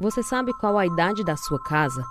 Você sabe qual a idade da sua casa?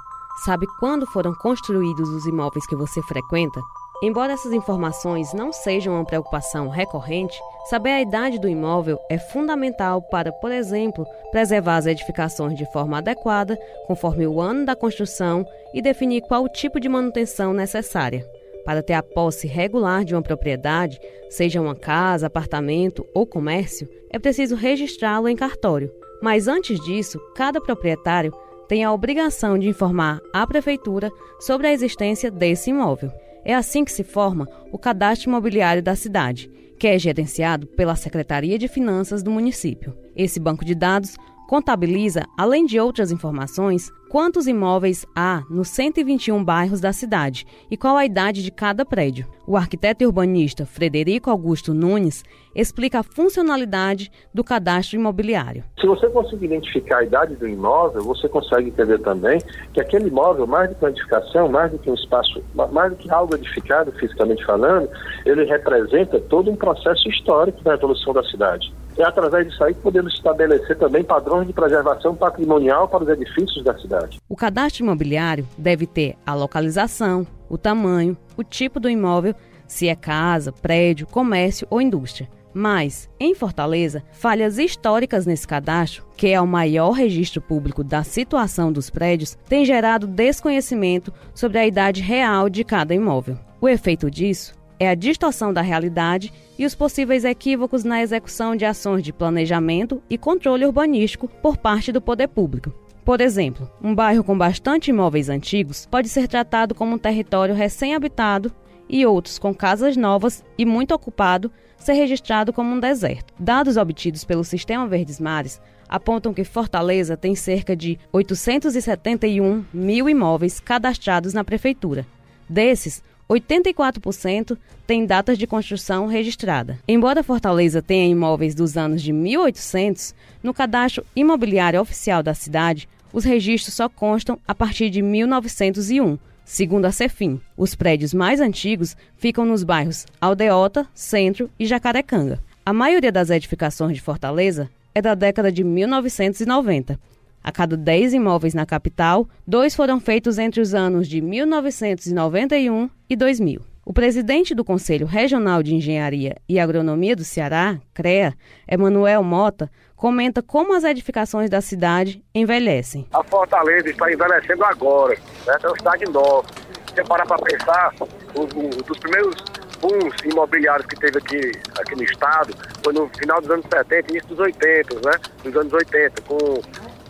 Sabe quando foram construídos os imóveis que você frequenta? Embora essas informações não sejam uma preocupação recorrente, saber a idade do imóvel é fundamental para, por exemplo, preservar as edificações de forma adequada, conforme o ano da construção e definir qual tipo de manutenção necessária. Para ter a posse regular de uma propriedade, seja uma casa, apartamento ou comércio, é preciso registrá-lo em cartório. Mas antes disso, cada proprietário tem a obrigação de informar à prefeitura sobre a existência desse imóvel. É assim que se forma o cadastro imobiliário da cidade, que é gerenciado pela Secretaria de Finanças do município. Esse banco de dados contabiliza, além de outras informações, quantos imóveis há nos 121 bairros da cidade e qual a idade de cada prédio. O arquiteto e urbanista Frederico Augusto Nunes explica a funcionalidade do cadastro imobiliário. Se você conseguir identificar a idade do imóvel, você consegue entender também que aquele imóvel, mais do que uma edificação, mais do que um espaço, mais do que algo edificado fisicamente falando, ele representa todo um processo histórico da evolução da cidade. É através disso aí que podemos estabelecer também padrões de preservação patrimonial para os edifícios da cidade. O cadastro imobiliário deve ter a localização, o tamanho, o tipo do imóvel, se é casa, prédio, comércio ou indústria. Mas, em Fortaleza, falhas históricas nesse cadastro, que é o maior registro público da situação dos prédios, têm gerado desconhecimento sobre a idade real de cada imóvel. O efeito disso é a distorção da realidade e os possíveis equívocos na execução de ações de planejamento e controle urbanístico por parte do poder público. Por exemplo, um bairro com bastante imóveis antigos pode ser tratado como um território recém-habitado e outros com casas novas e muito ocupado ser registrado como um deserto. Dados obtidos pelo Sistema Verdes Mares apontam que Fortaleza tem cerca de 871 mil imóveis cadastrados na prefeitura. Desses, 84% tem datas de construção registrada. Embora Fortaleza tenha imóveis dos anos de 1800, no cadastro imobiliário oficial da cidade, os registros só constam a partir de 1901, segundo a Cefim. Os prédios mais antigos ficam nos bairros Aldeota, Centro e Jacarecanga. A maioria das edificações de Fortaleza é da década de 1990 a cada 10 imóveis na capital, dois foram feitos entre os anos de 1991 e 2000. O presidente do Conselho Regional de Engenharia e Agronomia do Ceará, CREA, Emanuel Mota, comenta como as edificações da cidade envelhecem. A Fortaleza está envelhecendo agora, né? é uma cidade nova. Se parar para pensar, um dos primeiros booms imobiliários que teve aqui, aqui no estado foi no final dos anos 70, início dos 80, né? Dos anos 80, com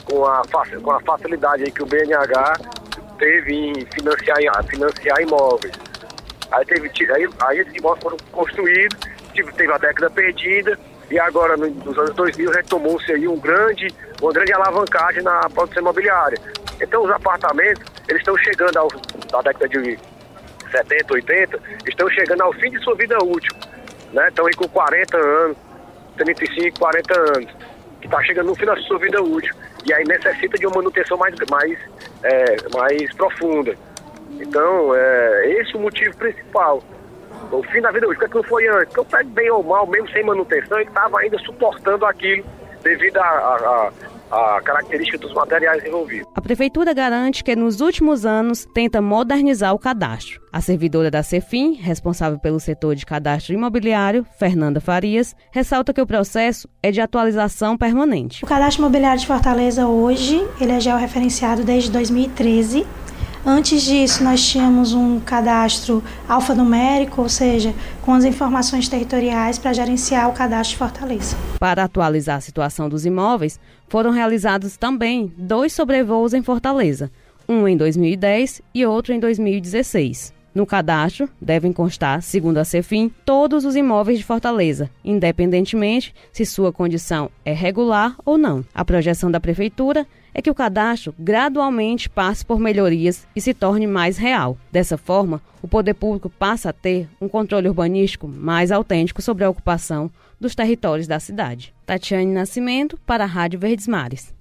com a, com a facilidade aí que o BNH teve em financiar, financiar imóveis. Aí, teve, aí, aí esses imóveis foram construídos, teve a década perdida, e agora nos anos 2000 retomou-se aí um grande, uma grande alavancagem na produção imobiliária. Então os apartamentos, eles estão chegando ao, na década de 70, 80, estão chegando ao fim de sua vida útil. Né? Estão aí com 40 anos, 35, 40 anos, que está chegando no final de sua vida útil e aí necessita de uma manutenção mais, mais, é, mais profunda. Então, é esse é o motivo principal. O fim da vida útil, o que não foi antes? Porque o prédio, bem ou mal, mesmo sem manutenção, ele estava ainda suportando aquilo devido a, a, a característica dos materiais envolvidos. A Prefeitura garante que nos últimos anos tenta modernizar o cadastro. A servidora da Cefim, responsável pelo setor de cadastro imobiliário, Fernanda Farias, ressalta que o processo é de atualização permanente. O cadastro imobiliário de Fortaleza hoje, ele é georreferenciado desde 2013 Antes disso, nós tínhamos um cadastro alfanumérico, ou seja, com as informações territoriais para gerenciar o cadastro de Fortaleza. Para atualizar a situação dos imóveis, foram realizados também dois sobrevoos em Fortaleza, um em 2010 e outro em 2016. No cadastro, devem constar, segundo a Cefim, todos os imóveis de Fortaleza, independentemente se sua condição é regular ou não. A projeção da Prefeitura é que o cadastro gradualmente passe por melhorias e se torne mais real. Dessa forma, o poder público passa a ter um controle urbanístico mais autêntico sobre a ocupação dos territórios da cidade. Tatiane Nascimento, para a Rádio Verdes Mares.